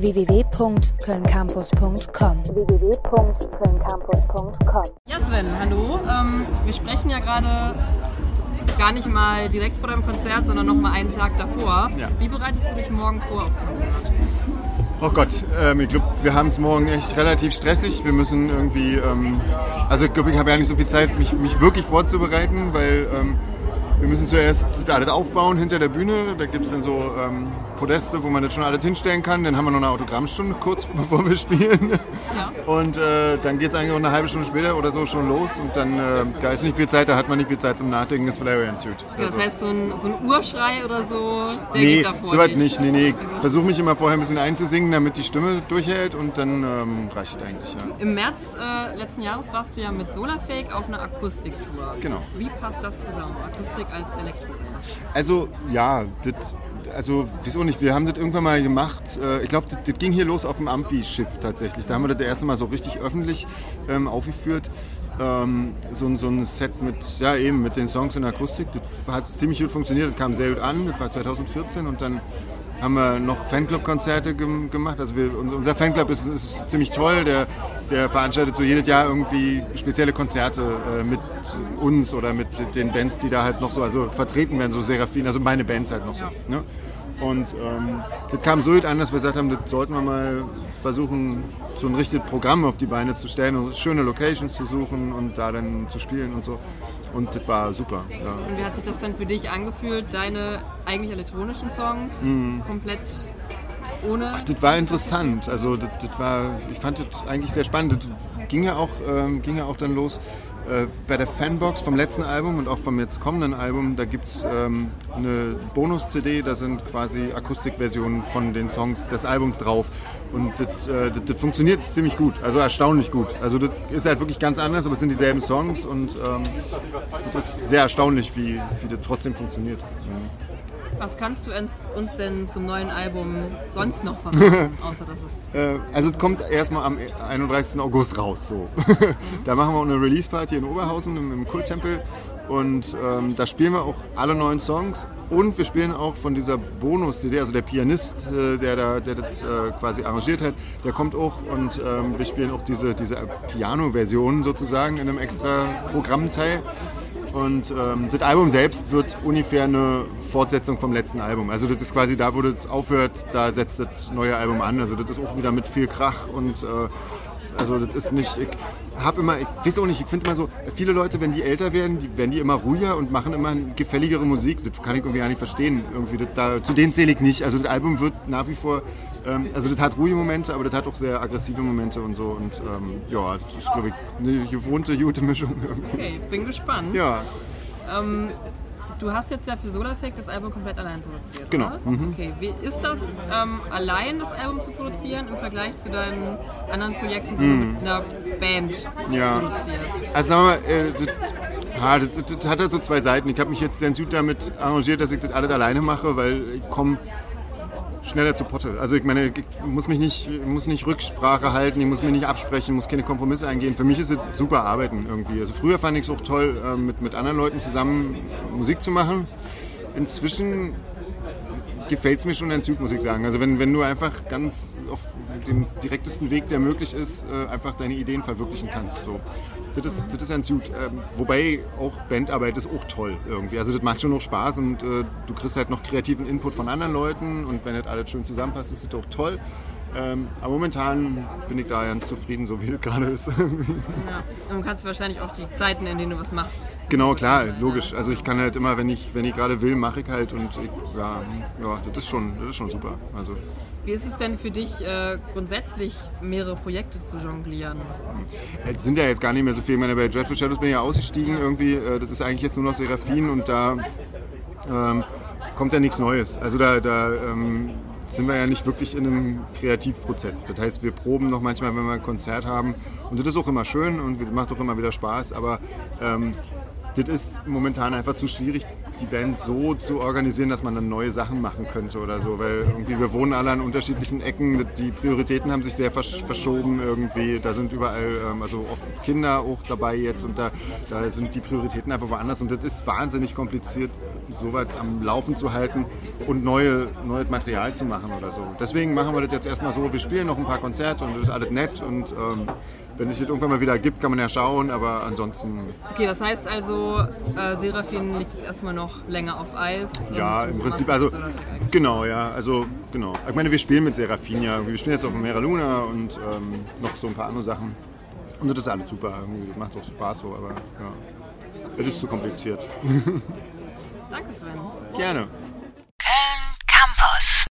www.kölncampus.com www.kölncampus.com Ja, Sven, hallo. Ähm, wir sprechen ja gerade gar nicht mal direkt vor deinem Konzert, sondern noch mal einen Tag davor. Ja. Wie bereitest du dich morgen vor aufs Konzert? Oh Gott, ähm, ich glaube, wir haben es morgen echt relativ stressig. Wir müssen irgendwie, ähm, also ich glaube, ich habe ja nicht so viel Zeit, mich, mich wirklich vorzubereiten, weil ähm, wir müssen zuerst alles aufbauen hinter der Bühne. Da gibt es dann so ähm, Podeste, wo man das schon alles hinstellen kann. Dann haben wir noch eine Autogrammstunde kurz bevor wir spielen. Ja. Und äh, dann geht es eigentlich auch eine halbe Stunde später oder so schon los. Und dann, äh, da ist nicht viel Zeit, da hat man nicht viel Zeit zum Nachdenken, ist vielleicht ganz gut. Ja, das heißt, so ein, so ein Urschrei oder so, der Nee, geht davor. soweit nicht. Nee, nee. Ich versuche mich immer vorher ein bisschen einzusingen, damit die Stimme durchhält und dann ähm, reicht es eigentlich, ja. Im März äh, letzten Jahres warst du ja mit Solarfake auf einer Akustiktour. Genau. Wie passt das zusammen? Akustik als Elektro? Also, ja, das, also, wieso nicht? Wir haben das irgendwann mal gemacht. Äh, ich glaube, das, ging hier los auf dem Amphi-Schiff tatsächlich. Da haben wir das das erste Mal so richtig öffentlich ähm, aufgeführt. Ähm, so, ein- so ein Set mit, ja, eben mit den Songs in Akustik. Das hat ziemlich gut funktioniert. Das kam sehr gut an. Das war 2014 und dann haben wir noch Fanclub-Konzerte gem gemacht. Also wir, unser Fanclub ist, ist ziemlich toll. Der, der veranstaltet so jedes Jahr irgendwie spezielle Konzerte äh, mit uns oder mit den Bands, die da halt noch so also vertreten werden, so Seraphin, also meine Bands halt noch so. Ne? Und ähm, das kam so gut an, dass wir gesagt haben, das sollten wir mal versuchen, so ein richtiges Programm auf die Beine zu stellen und schöne Locations zu suchen und da dann zu spielen und so. Und das war super. Ja. Und wie hat sich das dann für dich angefühlt, deine eigentlich elektronischen Songs Mhm. komplett ohne? Das war interessant. Also das, das war, ich fand das eigentlich sehr spannend. Das ging ja auch, ähm, ging ja auch dann los äh, bei der Fanbox vom letzten Album und auch vom jetzt kommenden Album. Da gibt es ähm, eine Bonus-CD, da sind quasi Akustikversionen von den Songs des Albums drauf. Und das, äh, funktioniert ziemlich gut, also erstaunlich gut. Also das ist halt wirklich ganz anders, aber es sind dieselben Songs und ähm, das ist sehr erstaunlich, wie, wie das trotzdem funktioniert. Was kannst du uns, uns denn zum neuen Album sonst noch verraten, außer dass es Äh, also es kommt erstmal am 31. August raus. So. da machen wir auch eine Release-Party in Oberhausen im, im Kulttempel. Und ähm, da spielen wir auch alle neuen Songs. Und wir spielen auch von dieser Bonus-CD, also der Pianist, äh, der, da, der das äh, quasi arrangiert hat, der kommt auch. Und ähm, wir spielen auch diese, diese Piano-Version sozusagen in einem extra Programmteil. Und ähm, das Album selbst wird ungefähr eine Fortsetzung vom letzten Album. Also das ist quasi da, wo das aufhört, da setzt das neue Album an. Also das ist auch wieder mit viel Krach und äh, also das ist nicht. Ich habe immer, ich weiß auch nicht, ich finde immer so, viele Leute, wenn die älter werden, die werden die immer ruhiger und machen immer gefälligere Musik. Das kann ich irgendwie gar nicht verstehen. Irgendwie das, da, zu denen zähle ich nicht. Also das Album wird nach wie vor, ähm, also das hat ruhige Momente, aber das hat auch sehr aggressive Momente und so. Und ähm, ja, das ist glaube ich eine gewohnte, gute Mischung. Irgendwie. Okay, bin gespannt. Ja. Ähm, du hast jetzt ja für Solarfake das Album komplett allein produziert. Genau, mhm. Okay, wie ist das, ähm, allein das Album zu produzieren im Vergleich zu deinen anderen Projekten, die du mit einer Band Mhm. Ja. produzierst? Also sagen wir mal, äh, das, ah, das, das, hat halt so zwei Seiten. Ich habe mich jetzt sehr gut damit arrangiert, dass ich das alles alleine mache, weil ich komme schneller zu Potte. Also ich meine, ich muss mich nicht, muss nicht Rücksprache halten, ich muss mich nicht absprechen, muss keine Kompromisse eingehen. Für mich ist es super arbeiten irgendwie. Also früher fand ich es auch toll, äh, mit, mit anderen Leuten zusammen Musik zu machen. Inzwischen gefällt es mir schon ganz gut, muss ich sagen. Also wenn, wenn du einfach ganz auf dem direktesten Weg, der möglich ist, äh, einfach deine Ideen verwirklichen kannst. So. Das ist, das ist ganz gut. Ähm, wobei auch Bandarbeit ist auch toll irgendwie. Also das macht schon noch Spaß und äh, du kriegst halt noch kreativen Input von anderen Leuten und wenn das alles schön zusammenpasst, ist das auch toll. Ähm, aber momentan bin ich da ganz zufrieden, so wie es gerade ist. Ja. Und du kannst wahrscheinlich auch die Zeiten, in denen du was machst. Genau, klar, logisch. Also ich kann halt immer, wenn ich, wenn ich gerade will, mache ich halt und ich, ja, ja, das ist schon, das ist schon super. Also Wie ist es denn für dich äh, grundsätzlich, mehrere Projekte zu jonglieren? Es sind ja jetzt gar nicht mehr so viel. Ich meine, bei Dreadful Shadows bin ich ja ausgestiegen irgendwie. Äh, Das ist eigentlich jetzt nur noch Seraphin und da ähm, kommt ja nichts Neues. Also da, da ähm, sind wir ja nicht wirklich in einem Kreativprozess. Das heißt, wir proben noch manchmal, wenn wir ein Konzert haben. Und das ist auch immer schön und macht auch immer wieder Spaß. Aber ähm, das ist momentan einfach zu schwierig, die Band so zu organisieren, dass man dann neue Sachen machen könnte oder so, weil irgendwie wir wohnen alle an unterschiedlichen Ecken, die Prioritäten haben sich sehr versch verschoben irgendwie, da sind überall, ähm, also oft Kinder auch dabei jetzt und da, da sind die Prioritäten einfach woanders. Und das ist wahnsinnig kompliziert, so weit am Laufen zu halten und neue, neues Material zu machen oder so. Deswegen machen wir das jetzt erstmal so, wir spielen noch ein paar Konzerte und das ist alles nett und ähm, wenn sich das irgendwann mal wieder gibt, kann man ja schauen, aber ansonsten. Okay, das heißt also, äh, Seraphin liegt jetzt erstmal noch länger auf Eis. Ja, im Prinzip, also genau, ja, also genau. Ich meine, wir spielen mit Seraphin ja, wir spielen jetzt auf dem Mera Luna und ähm, noch so ein paar andere Sachen. Und das ist alles super, irgendwie. das macht auch Spaß so, aber ja, das ist zu kompliziert. Danke, Sven. Gerne. Köln Campus.